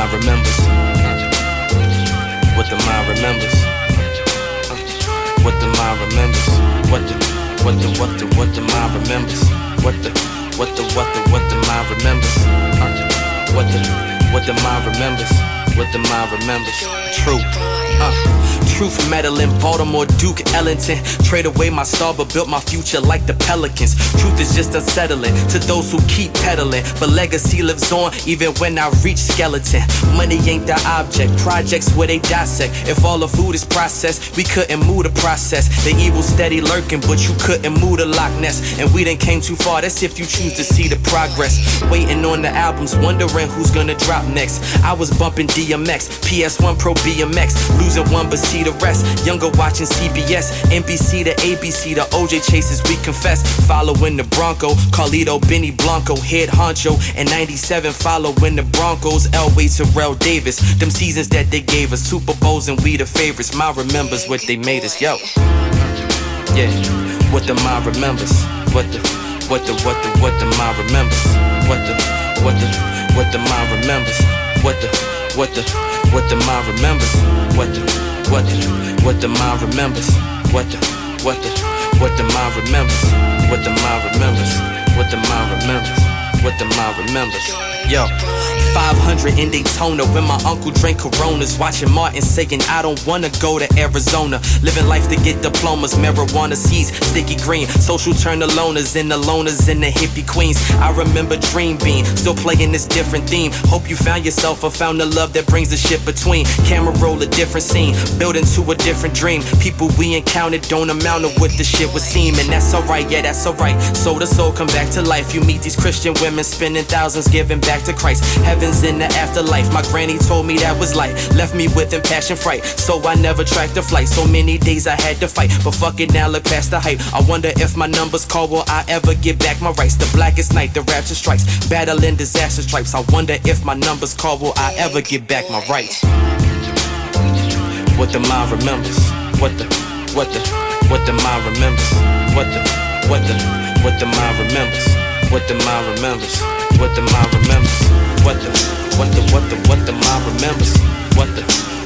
mind remembers. What the mind remembers. What the mind remembers. What the what the what the what the mind remembers. What the what the what the what the mind remembers. What the what the mind remembers. What the mind remembers. True. Uh. Truth meddling, Baltimore, Duke, Ellington. Trade away my star, but built my future like the Pelicans. Truth is just unsettling to those who keep peddling. But legacy lives on even when I reach skeleton. Money ain't the object, projects where they dissect. If all the food is processed, we couldn't move the process. The evil steady lurking, but you couldn't move the Loch Ness. And we didn't came too far, that's if you choose to see the progress. Waiting on the albums, wondering who's gonna drop next. I was bumping DMX, PS1 Pro BMX, losing one but see the rest. Younger watching CBS, NBC to ABC, the OJ chases, we confess. Following the Bronco, Carlito, Benny Blanco, head honcho, and 97 following the Broncos, Elway, Terrell Davis. Them seasons that they gave us, Super Bowls, and we the favorites. My remembers what they made us, yo. Yeah, what the mind remembers. What the, what the, what the, what the mind remembers. What the, what the, what the mind remembers. What the, what the, what the what the mind remembers. What the, what the, what the mind remembers. What the, what the, what the mind remembers. What the mind remembers. What the mind remembers. What the mind remembers. Yo. 500 in Daytona when my uncle drank Coronas. Watching Martin saying, I don't wanna go to Arizona. Living life to get diplomas, marijuana seeds, sticky green. Social turn to loners and the loners and the hippie queens. I remember Dream still playing this different theme. Hope you found yourself or found the love that brings the shit between. Camera roll a different scene, build into a different dream. People we encountered don't amount to what the shit would seem. And that's alright, yeah, that's alright. Soul to soul come back to life. You meet these Christian women spending thousands giving back to Christ. Heaven's in the afterlife. My granny told me that was life. Left me with impassioned fright. So I never tracked a flight. So many days I had to fight. But fuck it now, look past the hype. I wonder if my numbers call, will I ever get back my rights? The blackest night, the rapture strikes. Battling disaster stripes. I wonder if my numbers call, will I ever get back my rights? What the mind remembers. What the, what the, what the mind remembers. What the, what the, what the mind remembers. What the mind remembers. What the mind remembers. What the, what the, what the, what the mind remembers. What the,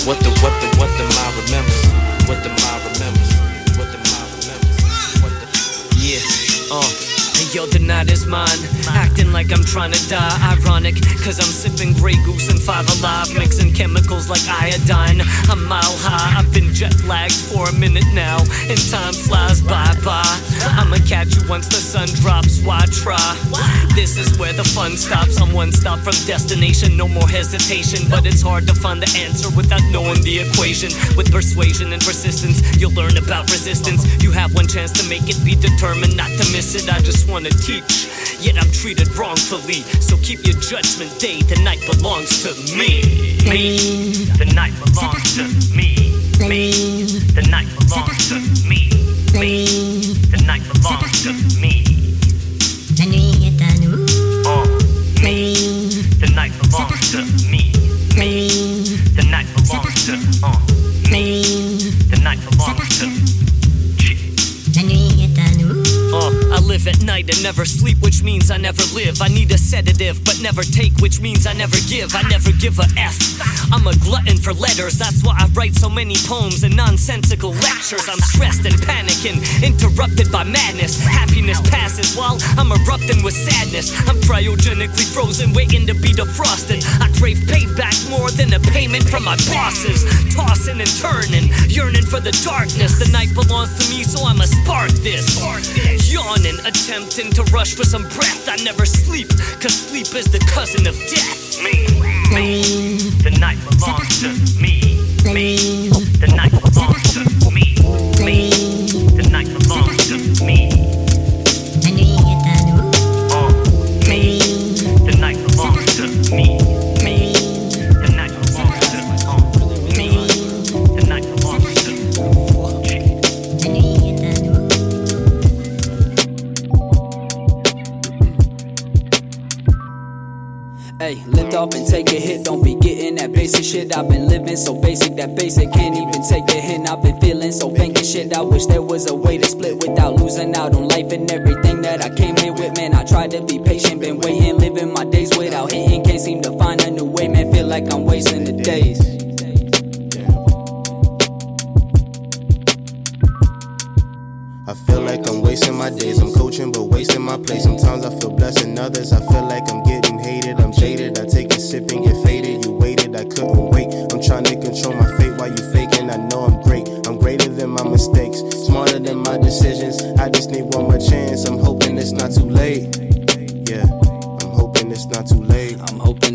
what the, what the, what the mind remembers. What the mind remembers. What the mind remembers. What the, yeah, uh. Hey yo, the night is mine. Acting like I'm trying to die. Ironic, cause I'm sipping Grey Goose and Five Alive. Mixing chemicals like iodine. I'm mile high. I've been jet lagged for a minute now. And time flies bye bye. I'ma catch you once the sun drops. Why try? This is where the fun stops. I'm one stop from destination. No more hesitation. But it's hard to find the answer without knowing the equation. With persuasion and persistence, you'll learn about resistance. You have one chance to make it. Be determined not to miss it. I just wanna teach, yet I'm treated wrongfully. So keep your judgment day, the night belongs to me. Me, the night belongs to me. Me, the night belongs to me. Me, the night belongs to me. Live at night and never sleep, which means I never live. I need a sedative, but never take, which means I never give. I never give a F. I'm a glutton for letters, that's why I write so many poems and nonsensical lectures. I'm stressed and panicking, interrupted by madness. Happiness passes while I'm erupting with sadness. I'm cryogenically frozen, waiting to be defrosted. I crave payback more than a payment from my bosses. Tossing and turning, yearning for the darkness. The night belongs to me, so I'ma spark this. Yawning, attempting to rush for some breath. I never sleep, cause sleep is the cousin of death. Me, me, the night belongs to me. Me, the night belongs to me. Me, hit. Don't be getting that basic shit. I've been living so basic that basic can't even take a hint. I've been feeling so thinking shit. I wish there was a way to split without losing out on life and everything that I came here with. Man, I tried to be patient, been waiting, living my days without hitting. Can't seem to find a new way, man. Feel like I'm wasting the days. I feel like I'm wasting my days. I'm coaching, but wasting my place. Sometimes I feel blessed, and others I feel like I'm getting hated. I'm jaded. I take a sip and get faded. You waited, I couldn't wait. I'm trying to control my fate while you faking. I know I'm great. I'm greater than my mistakes, smarter than my decisions. I just need one more chance. I'm hoping it's not too late. Yeah, I'm hoping it's not too late.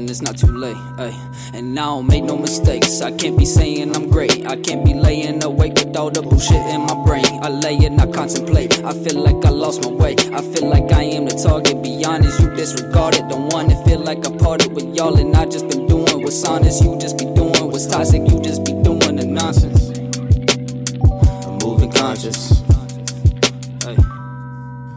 It's not too late. Ay. And I don't make no mistakes. I can't be saying I'm great. I can't be laying awake with all the bullshit in my brain. I lay and I contemplate. I feel like I lost my way. I feel like I am the target. Be honest, you disregarded. Don't want to feel like I parted with y'all. And I just been doing what's honest. You just be doing what's toxic. You just be doing the nonsense. I'm moving conscious.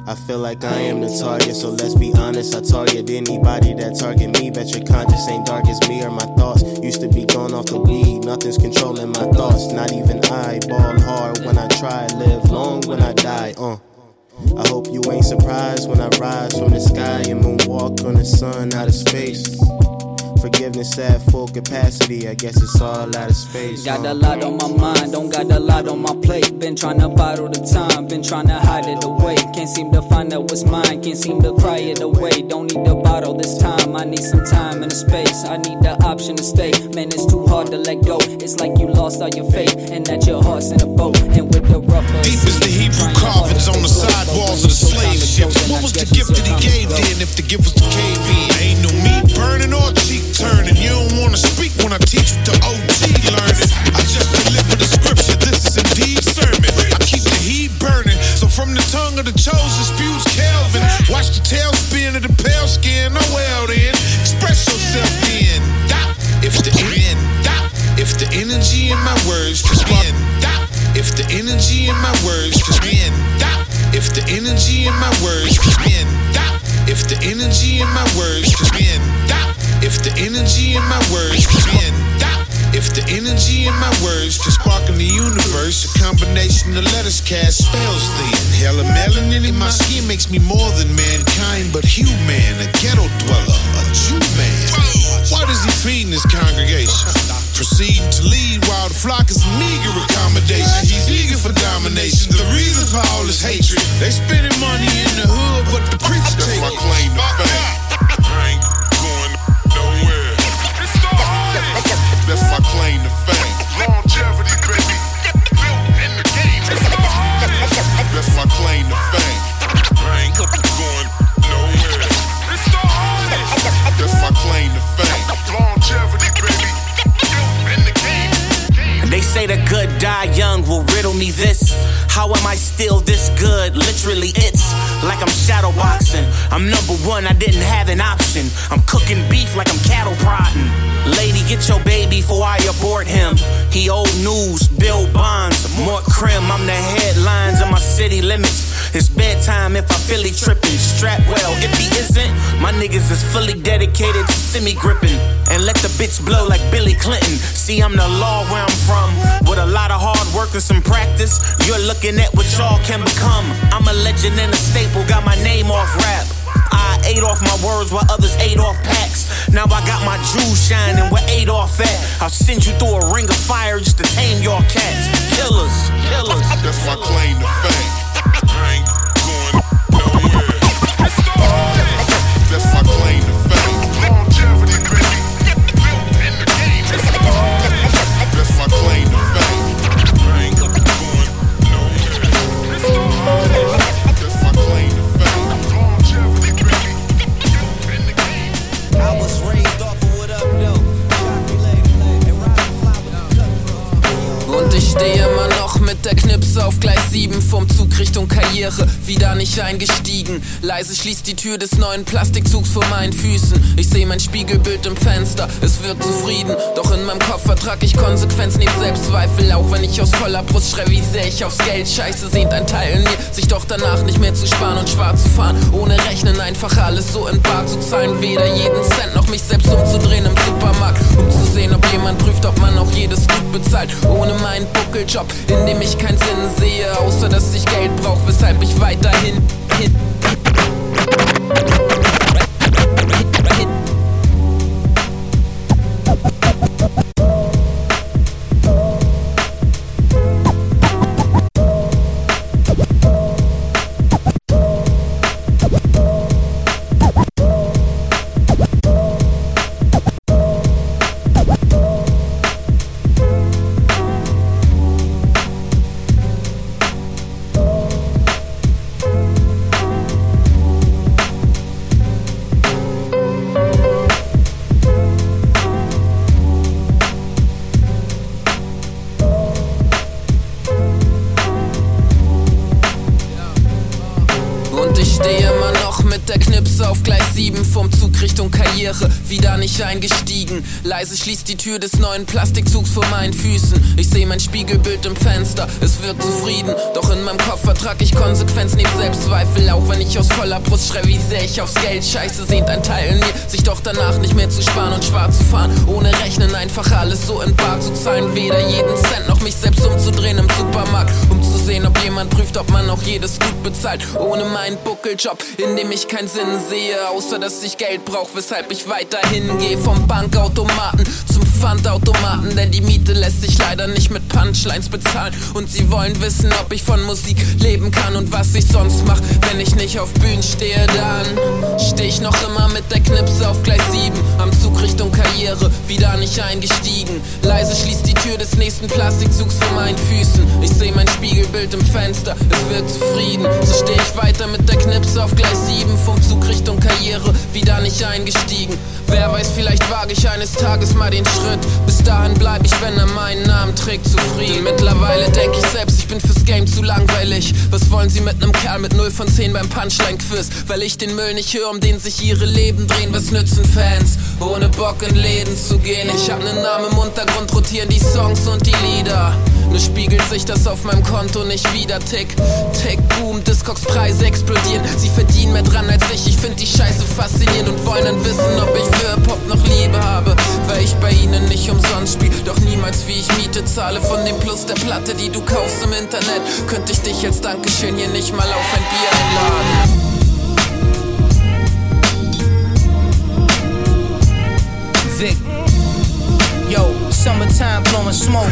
I feel like I am the target, so let's be honest. I target anybody that target me. Bet your conscience ain't dark as me or my thoughts. Used to be going off the weed, nothing's controlling my thoughts. Not even I ball hard when I try, live long when I die. Uh. I hope you ain't surprised when I rise from the sky and moonwalk on the sun out of space. Forgiveness at full capacity, I guess it's all out of space. Got a lot on my mind, don't got a lot on my plate. Been trying to bottle the time, been trying to hide it away. Can't seem to find out what's mine, can't seem to cry it away. Don't need to bottle this time, I need some time and a space. I need the option to stay. Man, it's too hard to let go. It's like you lost all your faith, and that your heart's in a boat. And with the rougher Deep as the Hebrew carvings on the sidewalls of the slave ships. What was the gift that he gave then if the gift was one, I didn't have an option. I'm cooking beef like I'm cattle prodding. Lady, get your baby before I abort him. He old news, Bill Bonds, more crim. I'm the headlines of my city limits. It's bedtime if I feel he tripping. Strap well, if he isn't, my niggas is fully dedicated to semi gripping. And let the bitch blow like Billy Clinton. See, I'm the law where I'm from. With a lot of hard work and some practice, you're looking at what y'all can become. I'm a legend and a staple, got my name off rap. Ate off my words while others ate off packs. Now I got my jewels shining where ate off at. I'll send you through a ring of fire just to tame your cats. Killers, killers. That's my claim to fame. 7 vom Zug Richtung Karriere, wieder nicht eingestiegen. Leise schließt die Tür des neuen Plastikzugs vor meinen Füßen. Ich sehe mein Spiegelbild im Fenster, es wirkt zufrieden. Doch in meinem Kopf vertrag ich Konsequenz neben Selbstzweifel. Auch wenn ich aus voller Brust schrei, wie sehr ich aufs Geld scheiße, sehnt ein Teil in mir, sich doch danach nicht mehr zu sparen und schwarz zu fahren. Ohne Rechnen einfach alles so in Bar zu zahlen. Weder jeden Cent noch mich selbst umzudrehen im Supermarkt, um zu sehen, ob jemand prüft, ob man auch jedes gut bezahlt. Ohne meinen Buckeljob, in dem ich keinen Sinn sehe, außer dass ich Geld brauch, weshalb ich weiterhin hin. Mit der Knipse auf Gleis 7 vom Zug Richtung Karriere, wieder nicht eingestiegen. Leise schließt die Tür des neuen Plastikzugs vor meinen Füßen. Ich sehe mein Spiegelbild im Fenster, es wirkt zufrieden. Doch in meinem Kopf vertrag ich Konsequenz neben Selbstzweifel. Auch wenn ich aus voller Brust schrei, wie sehr ich aufs Geld scheiße, sehnt ein Teil in mir, sich doch danach nicht mehr zu sparen und schwarz zu fahren. Ohne Rechnen einfach alles so in Bar zu zahlen. Weder jeden Cent noch mich selbst umzudrehen im Supermarkt, um zu sehen, ob jemand prüft, ob man auch jedes gut bezahlt. Ohne meinen Buckeljob, in dem ich keinen Sinn sehe, außer dass ich Geld brauch, weshalb ich weiterhin gehe. Vom Bankautomaten zum Pfandautomaten, denn die Miete lässt sich leider nicht mit Punchlines bezahlen. Und sie wollen wissen, ob ich von Musik leben kann und was ich sonst mach, wenn ich nicht auf Bühnen stehe. Dann steh ich noch immer mit der Knipse auf Gleis 7, am Zug Richtung Karriere, wieder nicht eingestiegen. Leise schließt die Tür des nächsten Plastikzugs vor meinen Füßen. Ich seh mein Spiegelbild im Fenster, es wird zufrieden. So steh ich weiter mit der Knipse auf Gleis 7, vom Zug Richtung Karriere, wieder nicht eingestiegen. Wer weiß, vielleicht wage ich eines Tages mal den Schritt. Bis dahin bleib ich, wenn er meinen Namen trägt, zufrieden. Mittlerweile denk ich selbst, ich bin fürs Game zu langweilig. Was wollen sie mit nem Kerl mit 0 von 10 beim Punchline-Quiz? Weil ich den Müll nicht höre, um den sich ihre Leben drehen. Was nützen Fans, ohne Bock in Läden zu gehen? Ich hab nen Namen im Untergrund, rotieren die Songs und die Lieder. Nur spiegelt sich das auf meinem Konto nicht wieder. Tick, tick, boom, Discogs-Preise explodieren. Sie verdienen mehr dran als ich. Ich find die Scheiße faszinierend und wollen dann wissen, ob ich für Hip-Hop noch Liebe habe. Weil ich bei ihnen nicht umsonst spiel. Doch niemals wie ich Miete zahle von dem Plus der Platte, die du kaufst im Internet. Könnte ich dich als Dankeschön hier nicht mal auf ein Bier einladen. Summertime blowing smoke.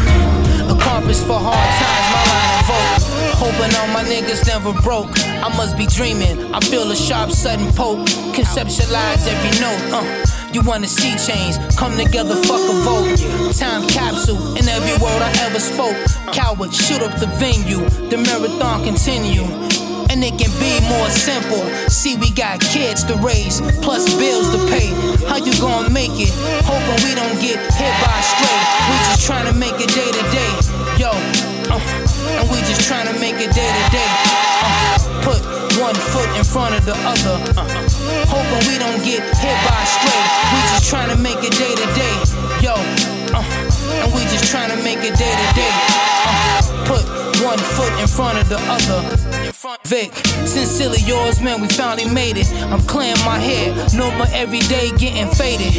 A compass for hard times, my line vote. Hoping all my niggas never broke. I must be dreaming. I feel a sharp, sudden poke. Conceptualize every note. Uh. You wanna see change, come together, fuck a vote. Time capsule in every word I ever spoke. Coward, shoot up the venue, the marathon continue. And it can be more simple. See, we got kids to raise, plus bills to pay. How you gonna make it? Hoping we don't get hit by a stray. We just trying to make it day to day. Yo, uh, and we just trying to make it day to day. Uh, put one foot in front of the other. Uh, hoping we don't get hit by a stray. We just trying to make it day to day. Yo, uh, and we just trying to make it day to day. Uh, put one foot in front of the other. Vic, sincerely yours, man, we finally made it. I'm clearing my hair, no more every day getting faded.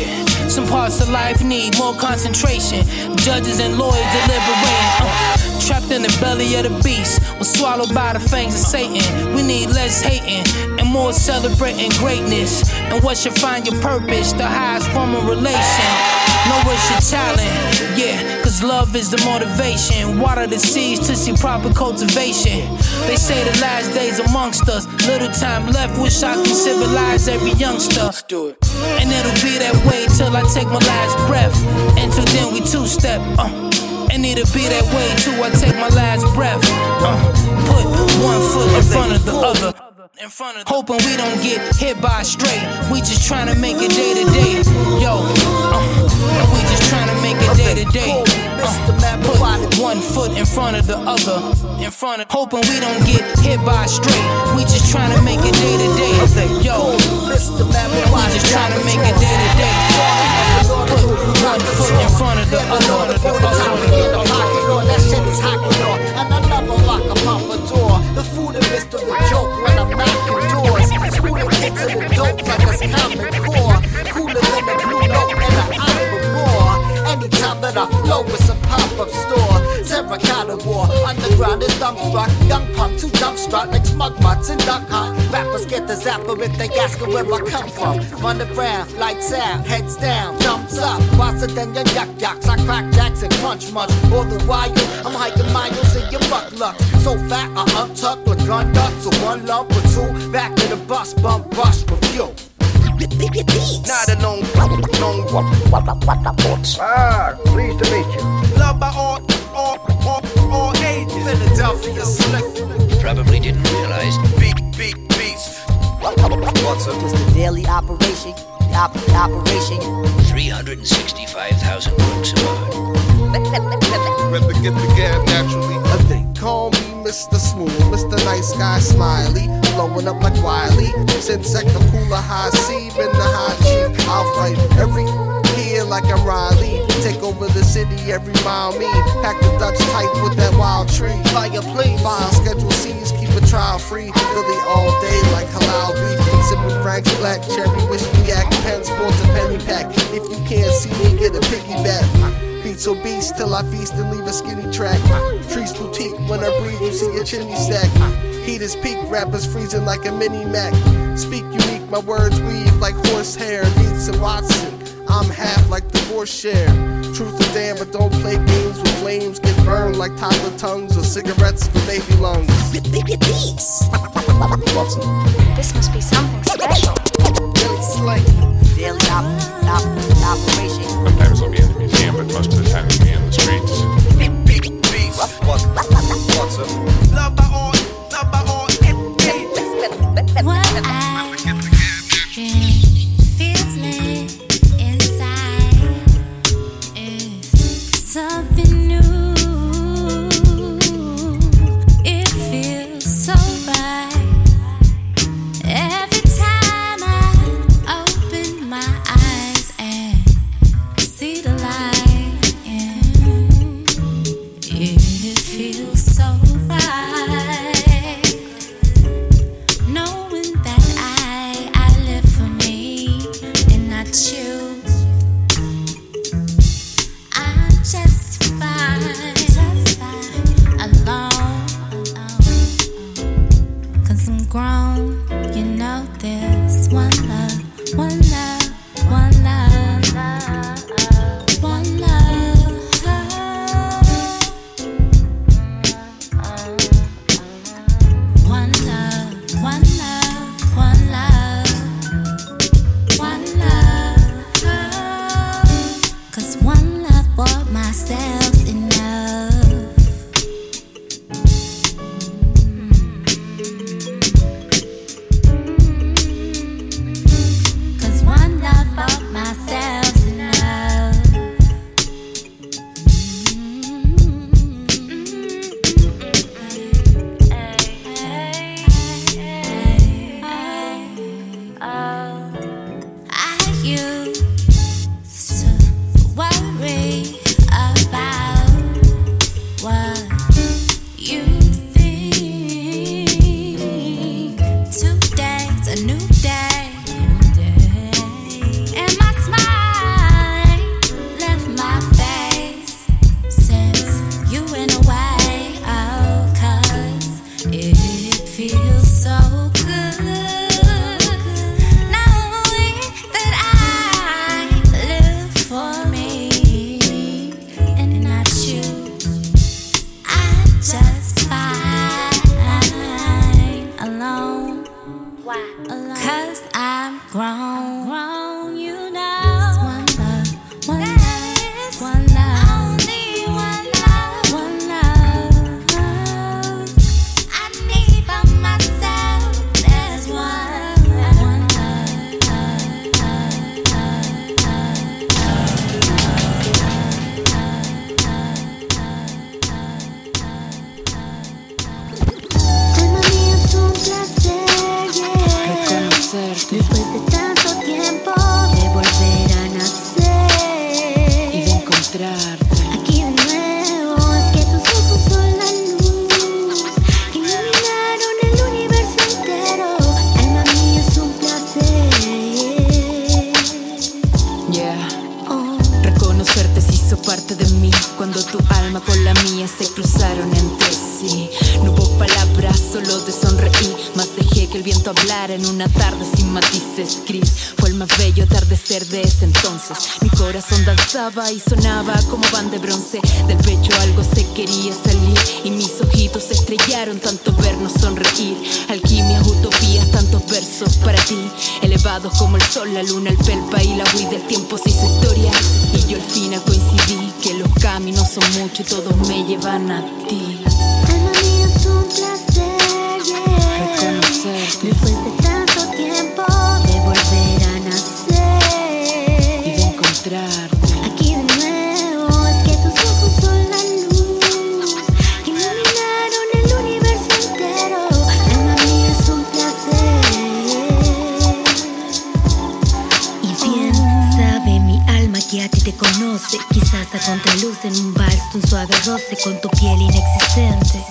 Some parts of life need more concentration. Judges and lawyers deliberating. Uh, trapped in the belly of the beast, was swallowed by the fangs of Satan. We need less hating more celebrating greatness. And what should find your purpose? The highest form of relation. Know what's your talent, yeah, cause love is the motivation. Water the seeds to see proper cultivation. They say the last days amongst us, little time left, wish I could civilize every youngster. And it'll be that way till I take my last breath. Until then, we two step, uh. And it'll be that way till I take my last breath. Uh, put one foot in front of the other. In front of hoping we don't get hit by a straight. We just trying to make it day to day. Yo, uh, we just trying to make it day to day. Uh, put one foot in front of the other. In front of hoping we don't get hit by a straight. We just trying to make it day to day. Yo, we just trying to make it day to day. Put one foot in front of the other. Common core. Cooler than the blue note and the opera. Anytime that I flow, it's a pop-up store. Terracotta war, underground is dumbstruck. Young punk too dumbstruck like smug mutts and duck hunt. Rappers get the zapper if they ask where I come from. Run around, lights out, heads down, jumps up. Faster than your yuck yucks. I crack jacks and crunch much. All the while, I'm hiking miles in your buck luck. So fat, I untuck with gun nuts. So one lump or two, back to the bus, bump rush review. Not a known, known Ah, pleased to meet you. love by all, all, all, all ages. Philadelphia slick. Probably didn't realize. Beat, beat, beats. What's up? It's the daily operation. Op- operation. 365,000 books about. Rather get the gab naturally. They call me Mr. Smooth, Mr. Nice Guy Smiley, blowing up like Wiley. Since sector cooler high C, been the high chief. I'll fight every year like I'm Riley. Take over the city every mile me. Pack the Dutch tight with that wild tree. Fire please. File schedule C's, keep a trial free. Philly all day like halal beef. Sipping Frank's black cherry whiskey yak. Pen sports a penny pack. If you can't see me, get a piggyback. Beats beast till I feast and leave a skinny track. Trees boutique when I breathe, you see a chimney stack. Heat is peak, rappers freezing like a mini Mac. Speak unique, my words weave like horsehair. Beats and Watson, I'm half like the force share. Truth or damn, but don't play games with flames. Get burned like toddler tongues or cigarettes for baby lungs. This must be something grown, you know this. One love, one love, one love, danzaba y sonaba como van de bronce. Del pecho algo se quería salir y mis ojitos se estrellaron tanto vernos sonreír. Alquimias, utopías, tantos versos para ti. Elevados como el sol, la luna, el pelpa y la huida del tiempo se hizo historia. Y yo al final coincidí que los caminos son muchos y todos me llevan a ti. Alma mía, es un placer, en un vals, un suave roce con tu piel inexistente.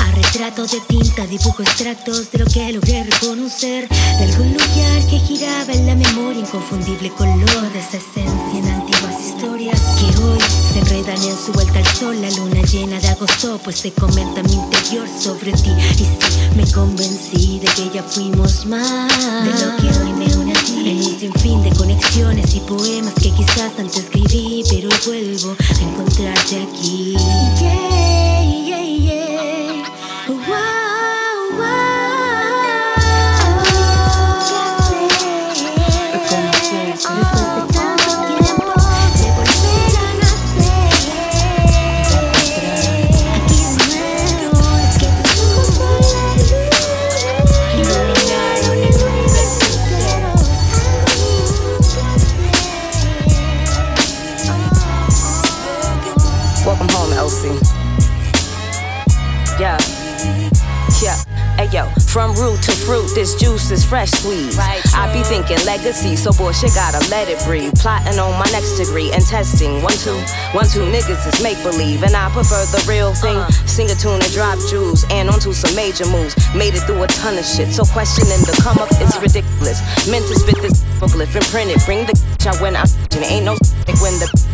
A retrato de tinta, dibujo extractos de lo que logré reconocer. De algún lugar que giraba en la memoria, inconfundible color de esa esencia Que hoy se enredan en su vuelta al sol, la luna llena de agosto, pues se comenta mi interior sobre ti. Y sí, me convencí de que ya fuimos más de lo que hoy me une ti. En un sinfín de conexiones y poemas que quizás antes escribí, pero vuelvo a encontrarte aquí. Fruit, this juice is fresh squeezed. I be thinking legacy, so bullshit gotta let it breathe. Plotting on my next degree and testing. One, two, one, two niggas is make believe, and I prefer the real thing. Uh-huh. Sing a tune and drop jewels, and onto some major moves. Made it through a ton of shit, so questioning the come up is ridiculous. Meant to spit this glyph and print it. Bring the out when I'm ain't no when the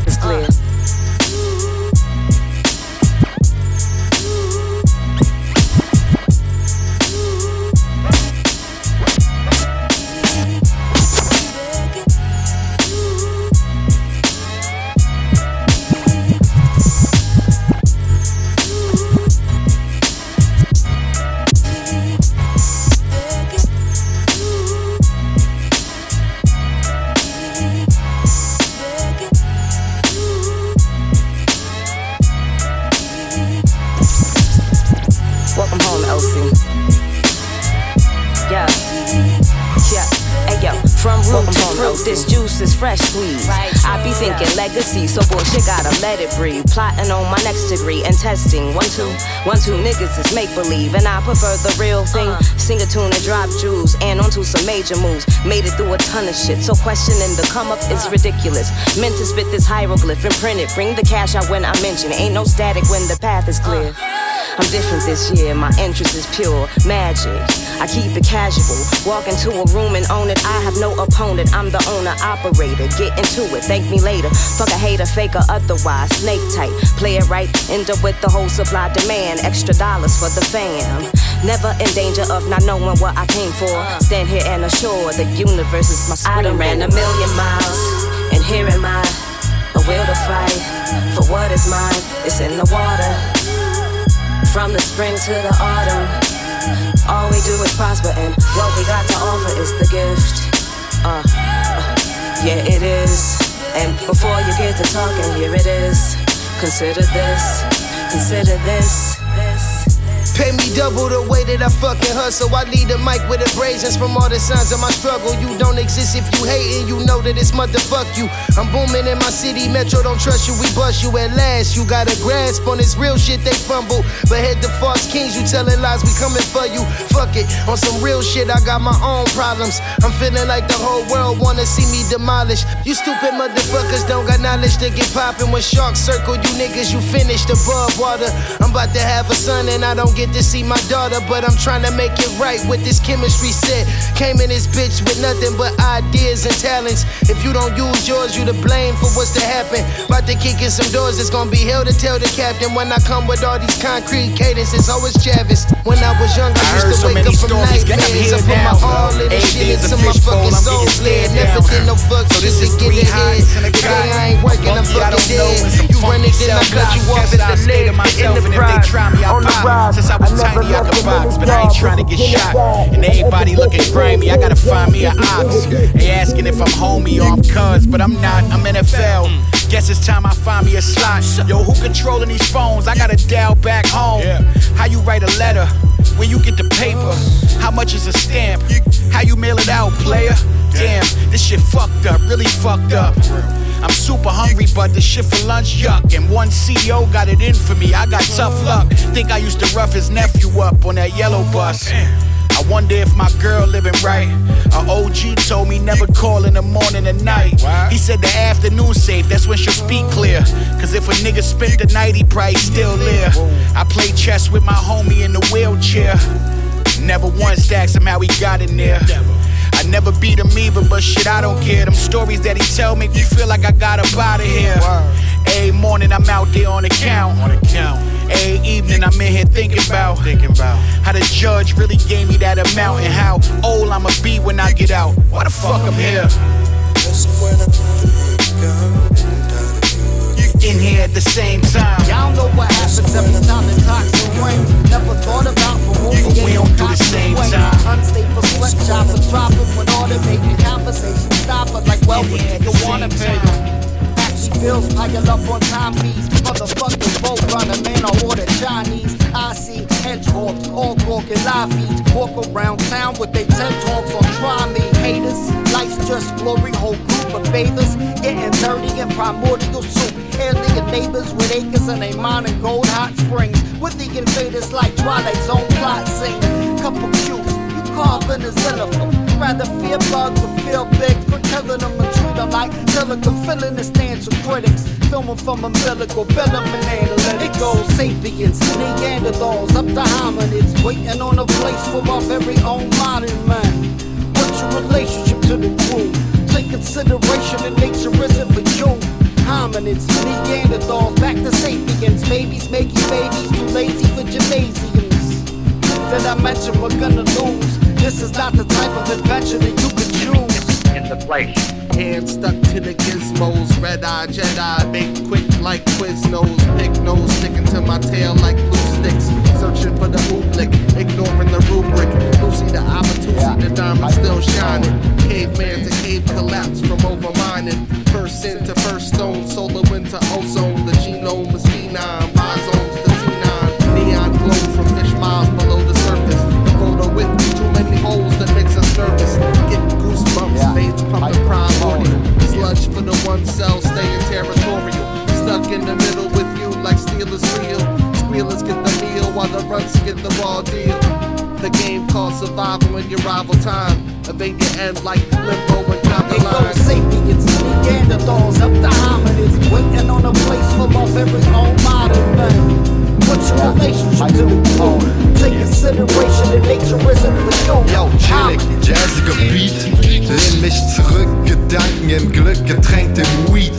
let. Plotting on my next degree and testing. One, two, one, two niggas is make believe, and I prefer the real thing. Uh-huh. Sing a tune and drop jewels, and onto some major moves. Made it through a ton of shit, so questioning the come up is ridiculous. Meant to spit this hieroglyph and print it. Bring the cash out when I mention. Ain't no static when the path is clear. Uh-huh. I'm different this year, my interest is pure magic. I keep it casual. Walk into a room and own it. I have no opponent. I'm the owner, operator. Get into it, thank me later. Fuck a hater, faker, otherwise. Snake type. play it right. End up with the whole supply demand. Extra dollars for the fam. Never in danger of not knowing what I came for. Stand here and assure the universe is my spring. I done ran a million miles, and here am I. A will to fight for what is mine. It's in the water. From the spring to the autumn, all we do is prosper, and what we got to offer is the gift. Uh, uh, yeah, it is. And before you get to talking, here it is. Consider this, consider this. Pay me double the way that I fucking hustle. I lead the mic with abrasions from all the signs of my struggle. You don't exist if you hating, you know that it's motherfuck you. I'm booming in my city, Metro don't trust you, we bust you at last. You got a grasp on this real shit, they fumble. But head to false kings, you telling lies, we coming for you. Fuck it, on some real shit, I got my own problems. I'm feeling like the whole world wanna see me demolished. You stupid motherfuckers don't got knowledge to get poppin' when sharks circle you niggas, you finished above water. I'm about to have a son and I don't get to see my daughter, but I'm trying to make it right with this chemistry set. Came in this bitch with nothing but ideas and talents. If you don't use yours, you to blame for what's to happen. About to kick in some doors, it's gonna be hell to tell the captain when I come with all these concrete cadences. Always Javis. When I was young, I, I used to wake up from stories, got me nightmares. I put my all in the shit into my fucking soul getting Never did no fuck So shit this to is get ahead. highs and a Today. I ain't working, I'm fucking don't know, and some dead. You run it, then I cut you off at the leg. In the pride, try me, I on the pop. I was never tiny, I could box, but I ain't trying to get shot. And everybody looking grimy, I gotta find me an ox. They asking if I'm homie or I'm cuz, but I'm not, I'm NFL. Guess it's time I find me a slot. Yo, who controlling these phones? I gotta dial back home. How you write a letter? When you get the paper? How much is a stamp? How you mail it out, player? Damn, this shit fucked up, really fucked up. I'm super hungry, but this shit for lunch yuck. And one CEO got it in for me. I got tough luck. Think I used to rough his nephew up on that yellow bus. I wonder if my girl living right. A OG told me never call in the morning and night. He said the afternoon safe, that's when she'll speak clear. Cause if a nigga spent the night, he probably still there. I play chess with my homie in the wheelchair. Never once asked him how he got in there. I never beat him either, but shit, I don't care. Them stories that he tell make me feel like I got up out of here. Every morning I'm out there on the count. On the count. Every evening I'm in here thinking about, thinking about how the judge really gave me that amount and how old I'ma be when I get out. Why the fuck I'm here? In here at the same time. Y'all know what happens every time the toxin rings. Never thought about removing But we don't do the same time. Unstable sweatshops are dropping when automated conversation stop. But like, well, do you wanna pay? Actually, bills pile up on time fees. Motherfucking boat runner, man, I order Chinese. I see hedgehogs, all talking live feeds. Walk around town with they TED talks on try me. Haters, life's just glory, whole group of bathers. Getting dirty in primordial soup. Alien neighbors with acres and they mining gold hot springs. With the invaders like Twilight Zone plot sing. Couple cues, you carving a xenophone. Rather fear bugs or feel big for killing them and treat them like silicon. Filling the stands of critics. Filming from umbilical, venom and analytical. Sapiens, Neanderthals, up to hominids. Waiting on a place for our very own modern man. What's your relationship to the crew? Take consideration that nature isn't for you. Hominids, Neanderthals, back to sapiens. Babies making babies too lazy for gymnasiums. Did I mention we're gonna lose? This is not the type of adventure that you could choose. In the place. Hands stuck to the gizmos, red eye Jedi, make quick like Quiznos, big nose sticking to my tail like glue sticks, searching for the oobleck, ignoring the rubric. Lucy the Abatusi, the diamond still shining. Caveman to cave collapse from overmining. First sin to first stone, solar into ozone. The genome is phenom, goosebumps, veins pumping primordial. Sludge for the one cell, staying territorial. Stuck in the middle with you like Steelers real. Squealers get the meal while the runs get the raw deal. The game called survival in your rival time. Evade your end like limbo and count the They go line. sapiens, Neanderthals, up to hominids, waiting on a place for my very own modern man. What's your relationship to the crew? Take consideration that nature isn't for you. Yo, chillig, jazziger Beat Lehn mich zurück, Gedanken in Glück getränkt im Weed.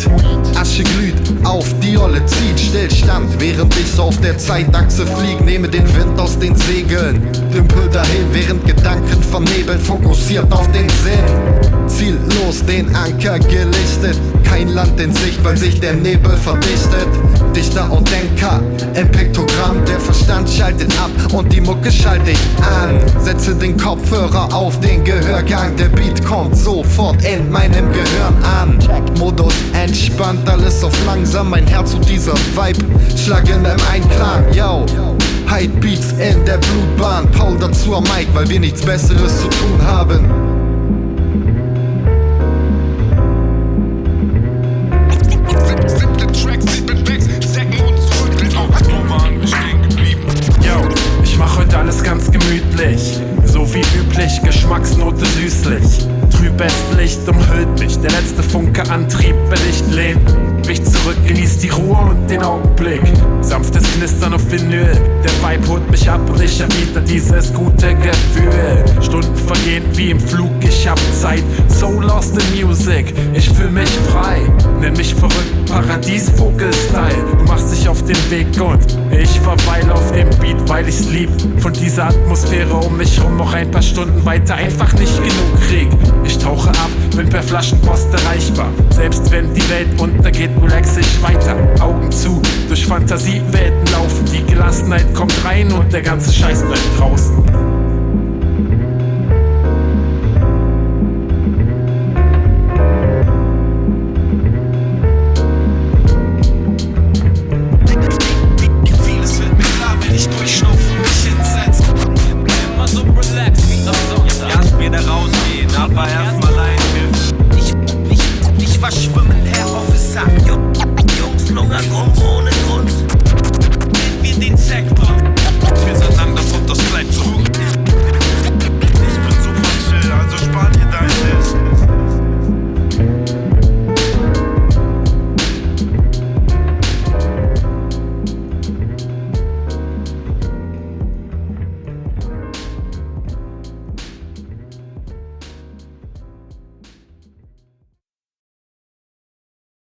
Asche glüht, auf die Olle zieht Stillstand, während ich so auf der Zeitachse flieg Nehme den Wind aus den Segeln. Dümpel dahin, während Gedanken vernebeln Fokussiert auf den Sinn. Ziellos den Anker gelichtet. Kein Land in Sicht, weil sich der Nebel verdichtet. Dichter und Denker, im Piktogramm Der Verstand schaltet ab und die Mucke schalte ich an. Setze den Kopfhörer auf den Gehörgang Der Beat kommt sofort in meinem Gehirn an. Modus entspannt, alles auf langsam. Mein Herz und dieser Vibe schlagen im Einklang, yo Hype Beats in der Blutbahn. Paul dazu am Mic, weil wir nichts besseres zu tun haben. Alles ganz gemütlich. So wie üblich, Geschmacksnote süßlich. Trübes Licht umhüllt mich. Der letzte Funke Antrieb Licht lehnt mich zurück, genießt die Ruhe und den Augenblick. Sanftes Knistern auf Vinyl, der Vibe holt mich ab und ich erwidere dieses gute Gefühl. Stunden vergehen wie im Flug, ich hab Zeit, so lost in Music, ich fühl mich frei. Nenn mich verrückt, Paradiesvogel-Style. Du machst dich auf den Weg und ich verweile auf dem Beat, weil ich's lieb. Von dieser Atmosphäre um mich rum noch ein paar Stunden weiter einfach nicht genug krieg. Ich tauche ab, bin per Flaschenpost erreichbar. Selbst wenn die Welt untergeht, relax ich weiter. Augen zu, durch Fantasiewelten laufen. Die Gelassenheit kommt rein und der ganze Scheiß bleibt draußen.